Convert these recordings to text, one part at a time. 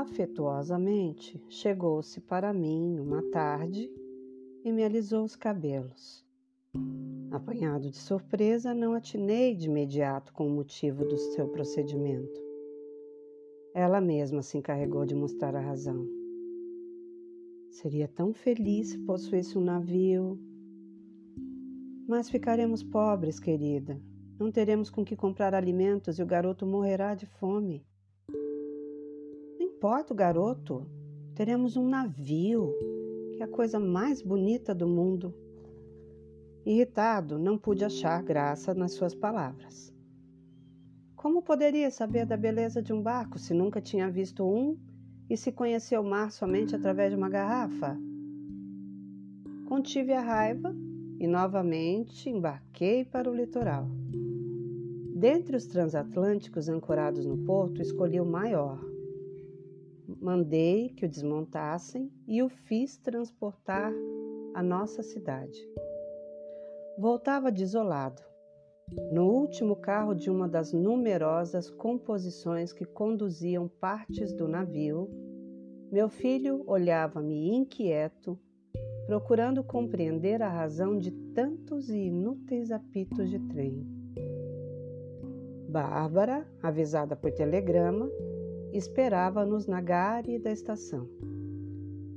afetuosamente, chegou-se para mim uma tarde e me alisou os cabelos. Apanhado de surpresa, não atinei de imediato com o motivo do seu procedimento. Ela mesma se encarregou de mostrar a razão. Seria tão feliz se possuísse um navio. Mas ficaremos pobres, querida. Não teremos com que comprar alimentos e o garoto morrerá de fome. Importa o garoto, teremos um navio, que é a coisa mais bonita do mundo. Irritado, não pude achar graça nas suas palavras. Como poderia saber da beleza de um barco se nunca tinha visto um e se conheceu o mar somente através de uma garrafa? Contive a raiva e novamente embarquei para o litoral. Dentre os transatlânticos ancorados no porto, escolhi o maior. Mandei que o desmontassem e o fiz transportar à nossa cidade. Voltava desolado, no último carro de uma das numerosas composições que conduziam partes do navio, meu filho olhava-me inquieto, procurando compreender a razão de tantos e inúteis apitos de trem. Bárbara, avisada por telegrama, esperava-nos na gare da estação.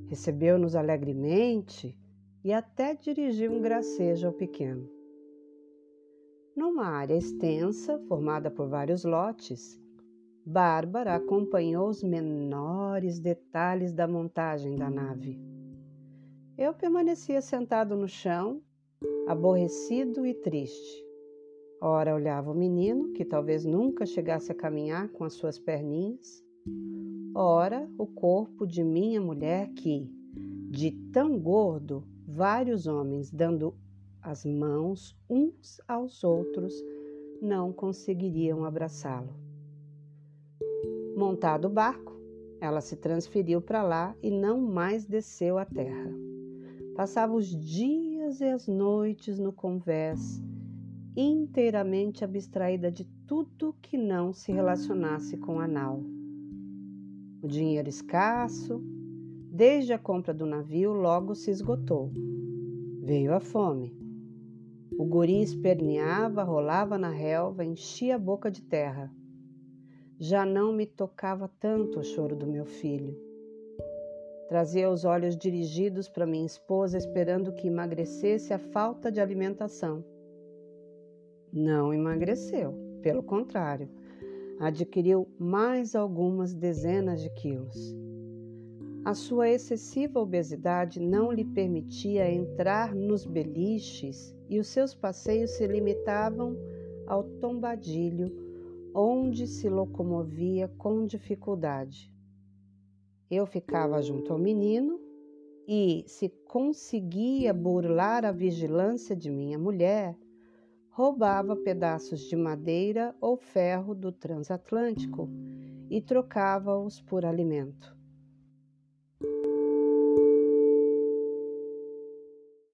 Recebeu-nos alegremente e até dirigiu um gracejo ao pequeno. Numa área extensa, formada por vários lotes, Bárbara acompanhou os menores detalhes da montagem da nave. Eu permanecia sentado no chão, aborrecido e triste. Ora olhava o menino, que talvez nunca chegasse a caminhar com as suas perninhas, ora o corpo de minha mulher que, de tão gordo, vários homens dando as mãos uns aos outros, não conseguiriam abraçá-lo. Montado o barco, ela se transferiu para lá e não mais desceu à terra. Passava os dias e as noites no convés, inteiramente abstraída de tudo que não se relacionasse com a nau. O dinheiro escasso, desde a compra do navio, logo se esgotou. Veio a fome. O guri esperneava, rolava na relva, enchia a boca de terra. Já não me tocava tanto o choro do meu filho. Trazia os olhos dirigidos para minha esposa, esperando que emagrecesse a falta de alimentação. Não emagreceu, pelo contrário, adquiriu mais algumas dezenas de quilos. A sua excessiva obesidade não lhe permitia entrar nos beliches e os seus passeios se limitavam ao tombadilho, onde se locomovia com dificuldade. Eu ficava junto ao menino e, se conseguia burlar a vigilância de minha mulher, roubava pedaços de madeira ou ferro do transatlântico e trocava-os por alimento.